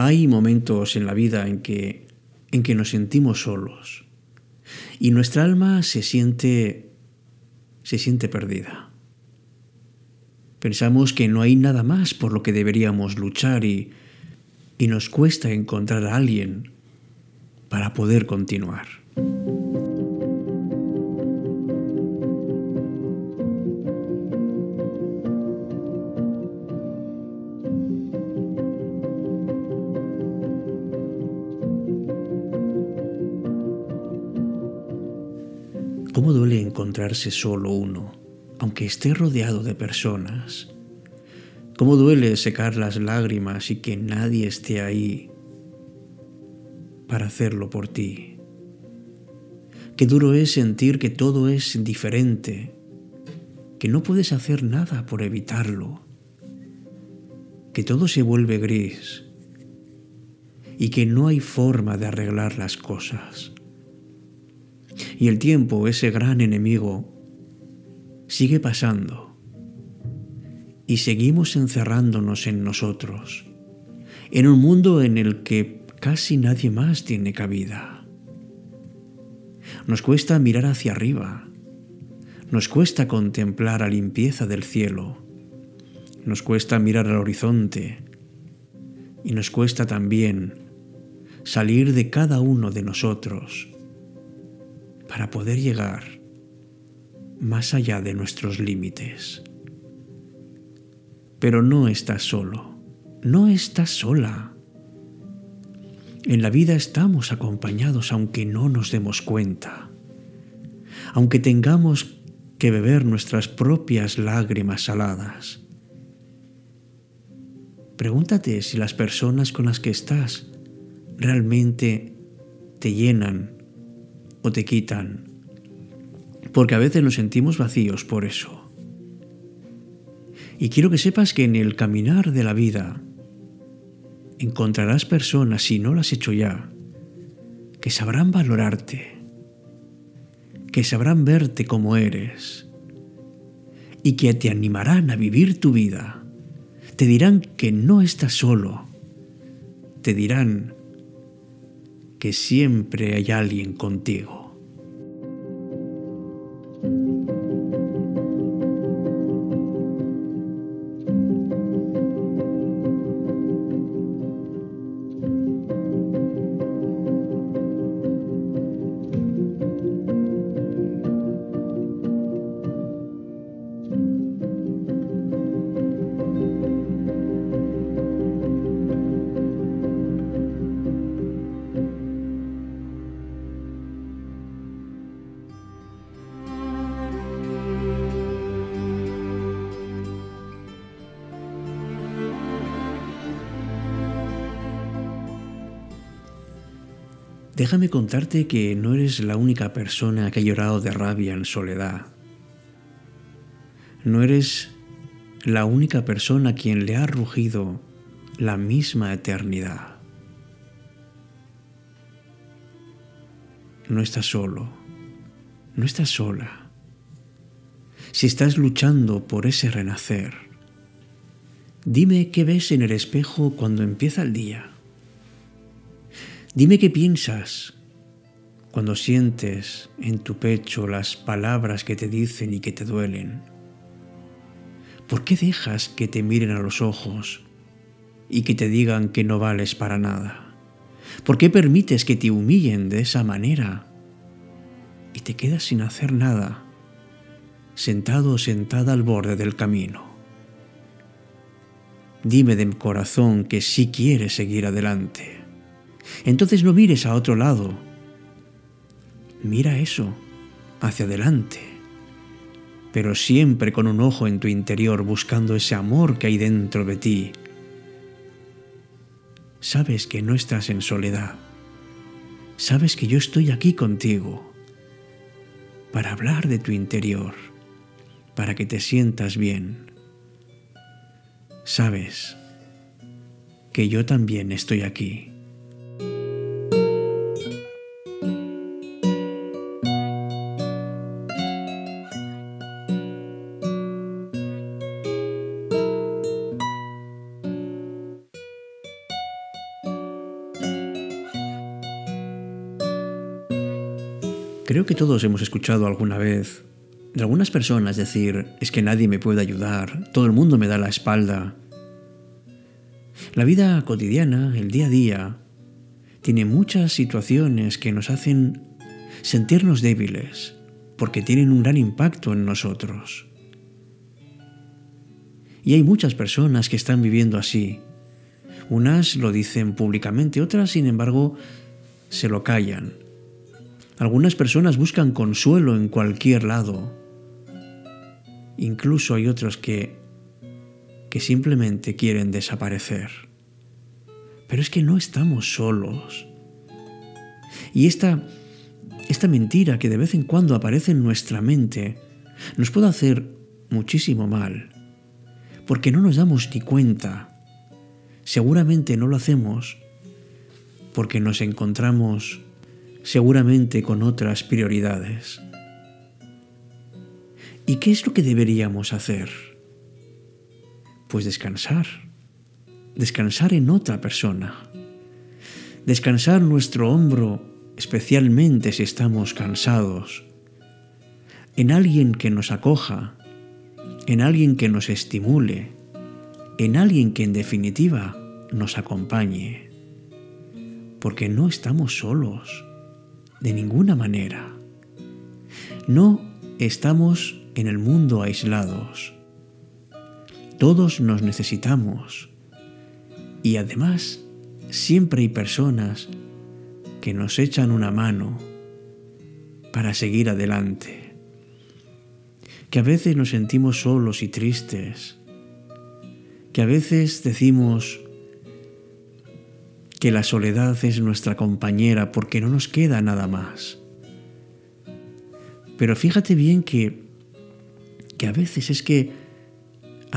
Hay momentos en la vida en que, en que nos sentimos solos y nuestra alma se siente, se siente perdida. Pensamos que no hay nada más por lo que deberíamos luchar y, y nos cuesta encontrar a alguien para poder continuar. ¿Cómo duele encontrarse solo uno, aunque esté rodeado de personas? ¿Cómo duele secar las lágrimas y que nadie esté ahí para hacerlo por ti? Qué duro es sentir que todo es diferente, que no puedes hacer nada por evitarlo, que todo se vuelve gris y que no hay forma de arreglar las cosas. Y el tiempo, ese gran enemigo, sigue pasando. Y seguimos encerrándonos en nosotros, en un mundo en el que casi nadie más tiene cabida. Nos cuesta mirar hacia arriba, nos cuesta contemplar la limpieza del cielo, nos cuesta mirar al horizonte y nos cuesta también salir de cada uno de nosotros para poder llegar más allá de nuestros límites. Pero no estás solo, no estás sola. En la vida estamos acompañados aunque no nos demos cuenta, aunque tengamos que beber nuestras propias lágrimas saladas. Pregúntate si las personas con las que estás realmente te llenan o te quitan, porque a veces nos sentimos vacíos por eso. Y quiero que sepas que en el caminar de la vida encontrarás personas, si no las has hecho ya, que sabrán valorarte, que sabrán verte como eres y que te animarán a vivir tu vida. Te dirán que no estás solo, te dirán que siempre hay alguien contigo. Déjame contarte que no eres la única persona que ha llorado de rabia en soledad. No eres la única persona a quien le ha rugido la misma eternidad. No estás solo, no estás sola. Si estás luchando por ese renacer, dime qué ves en el espejo cuando empieza el día. Dime qué piensas cuando sientes en tu pecho las palabras que te dicen y que te duelen. ¿Por qué dejas que te miren a los ojos y que te digan que no vales para nada? ¿Por qué permites que te humillen de esa manera y te quedas sin hacer nada, sentado o sentada al borde del camino? Dime de corazón que sí quieres seguir adelante entonces no mires a otro lado. Mira eso, hacia adelante, pero siempre con un ojo en tu interior buscando ese amor que hay dentro de ti. Sabes que no estás en soledad. Sabes que yo estoy aquí contigo para hablar de tu interior, para que te sientas bien. Sabes que yo también estoy aquí. Todos hemos escuchado alguna vez de algunas personas decir, es que nadie me puede ayudar, todo el mundo me da la espalda. La vida cotidiana, el día a día, tiene muchas situaciones que nos hacen sentirnos débiles, porque tienen un gran impacto en nosotros. Y hay muchas personas que están viviendo así. Unas lo dicen públicamente, otras, sin embargo, se lo callan. Algunas personas buscan consuelo en cualquier lado. Incluso hay otros que, que simplemente quieren desaparecer. Pero es que no estamos solos. Y esta, esta mentira que de vez en cuando aparece en nuestra mente nos puede hacer muchísimo mal, porque no nos damos ni cuenta. Seguramente no lo hacemos porque nos encontramos seguramente con otras prioridades. ¿Y qué es lo que deberíamos hacer? Pues descansar. Descansar en otra persona. Descansar nuestro hombro, especialmente si estamos cansados. En alguien que nos acoja. En alguien que nos estimule. En alguien que en definitiva nos acompañe. Porque no estamos solos. De ninguna manera. No estamos en el mundo aislados. Todos nos necesitamos y además siempre hay personas que nos echan una mano para seguir adelante. Que a veces nos sentimos solos y tristes. Que a veces decimos que la soledad es nuestra compañera porque no nos queda nada más. Pero fíjate bien que que a veces es que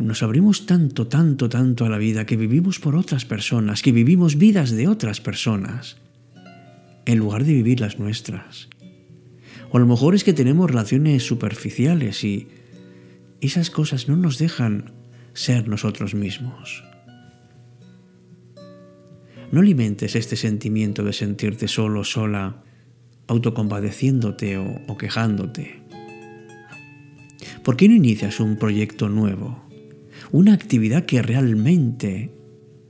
nos abrimos tanto, tanto, tanto a la vida, que vivimos por otras personas, que vivimos vidas de otras personas, en lugar de vivir las nuestras. O a lo mejor es que tenemos relaciones superficiales y esas cosas no nos dejan ser nosotros mismos. No alimentes este sentimiento de sentirte solo, sola, autocompadeciéndote o, o quejándote. ¿Por qué no inicias un proyecto nuevo? Una actividad que realmente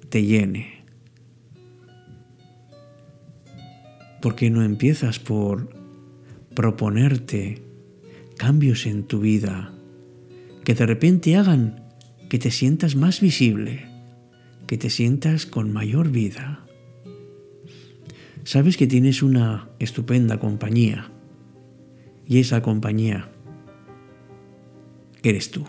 te llene. ¿Por qué no empiezas por proponerte cambios en tu vida que de repente hagan que te sientas más visible, que te sientas con mayor vida? Sabes que tienes una estupenda compañía y esa compañía eres tú.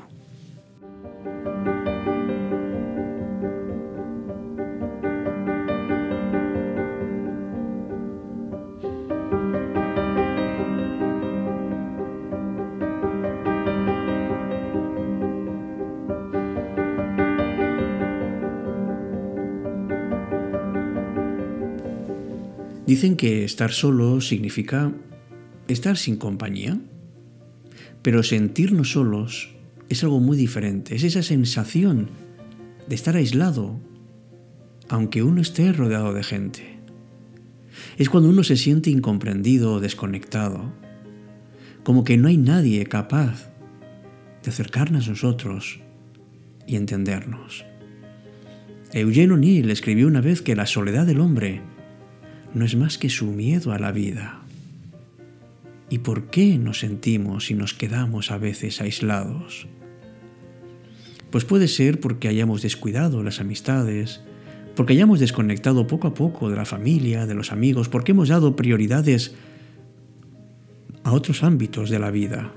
Dicen que estar solo significa estar sin compañía. Pero sentirnos solos es algo muy diferente, es esa sensación de estar aislado, aunque uno esté rodeado de gente. Es cuando uno se siente incomprendido o desconectado, como que no hay nadie capaz de acercarnos a nosotros y entendernos. Eugene O'Neill escribió una vez que la soledad del hombre no es más que su miedo a la vida. ¿Y por qué nos sentimos y nos quedamos a veces aislados? Pues puede ser porque hayamos descuidado las amistades, porque hayamos desconectado poco a poco de la familia, de los amigos, porque hemos dado prioridades a otros ámbitos de la vida.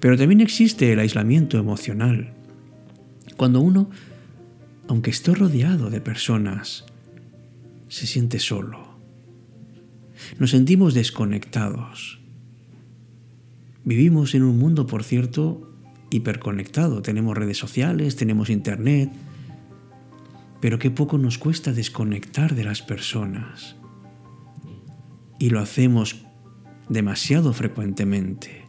Pero también existe el aislamiento emocional, cuando uno, aunque esté rodeado de personas, se siente solo nos sentimos desconectados. Vivimos en un mundo, por cierto, hiperconectado. Tenemos redes sociales, tenemos internet, pero qué poco nos cuesta desconectar de las personas. Y lo hacemos demasiado frecuentemente.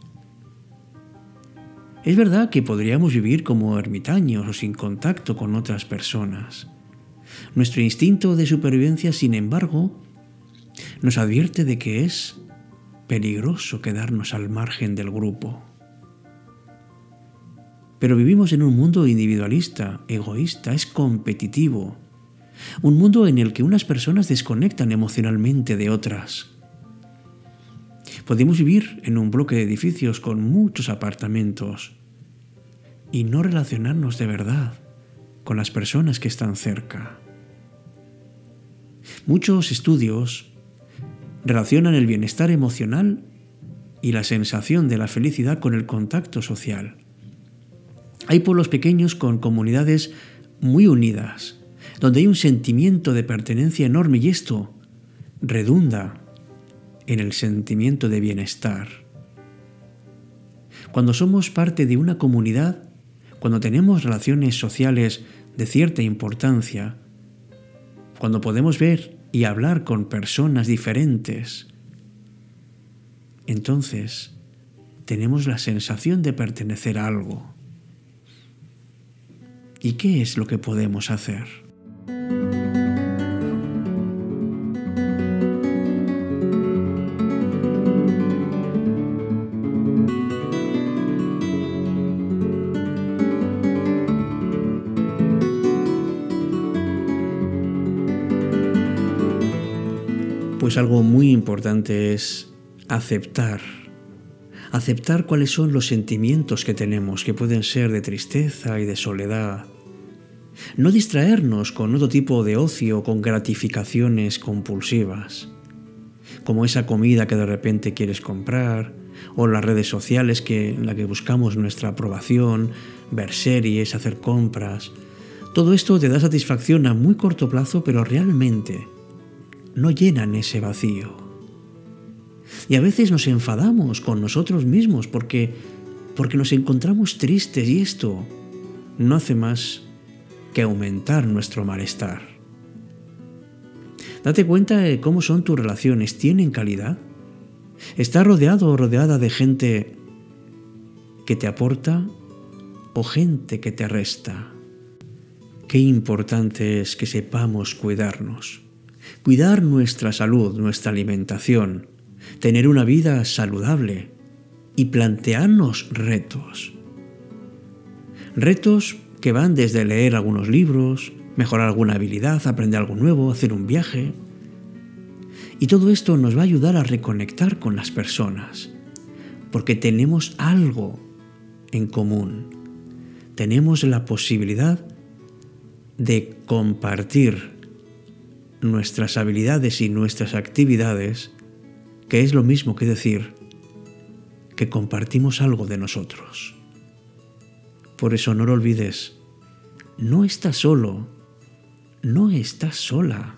Es verdad que podríamos vivir como ermitaños o sin contacto con otras personas. Nuestro instinto de supervivencia, sin embargo, nos advierte de que es peligroso quedarnos al margen del grupo. Pero vivimos en un mundo individualista, egoísta, es competitivo. Un mundo en el que unas personas desconectan emocionalmente de otras. Podemos vivir en un bloque de edificios con muchos apartamentos y no relacionarnos de verdad con las personas que están cerca. Muchos estudios relacionan el bienestar emocional y la sensación de la felicidad con el contacto social. Hay pueblos pequeños con comunidades muy unidas, donde hay un sentimiento de pertenencia enorme y esto redunda en el sentimiento de bienestar. Cuando somos parte de una comunidad, cuando tenemos relaciones sociales de cierta importancia, cuando podemos ver y hablar con personas diferentes, entonces tenemos la sensación de pertenecer a algo. ¿Y qué es lo que podemos hacer? Pues algo muy importante es aceptar. Aceptar cuáles son los sentimientos que tenemos, que pueden ser de tristeza y de soledad. No distraernos con otro tipo de ocio, con gratificaciones compulsivas, como esa comida que de repente quieres comprar, o las redes sociales que, en las que buscamos nuestra aprobación, ver series, hacer compras. Todo esto te da satisfacción a muy corto plazo, pero realmente no llenan ese vacío. Y a veces nos enfadamos con nosotros mismos porque, porque nos encontramos tristes y esto no hace más que aumentar nuestro malestar. Date cuenta de cómo son tus relaciones, ¿tienen calidad? ¿Estás rodeado o rodeada de gente que te aporta o gente que te resta? Qué importante es que sepamos cuidarnos cuidar nuestra salud, nuestra alimentación, tener una vida saludable y plantearnos retos. Retos que van desde leer algunos libros, mejorar alguna habilidad, aprender algo nuevo, hacer un viaje. Y todo esto nos va a ayudar a reconectar con las personas, porque tenemos algo en común. Tenemos la posibilidad de compartir nuestras habilidades y nuestras actividades, que es lo mismo que decir que compartimos algo de nosotros. Por eso no lo olvides, no estás solo, no estás sola.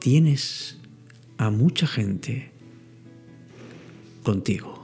Tienes a mucha gente contigo.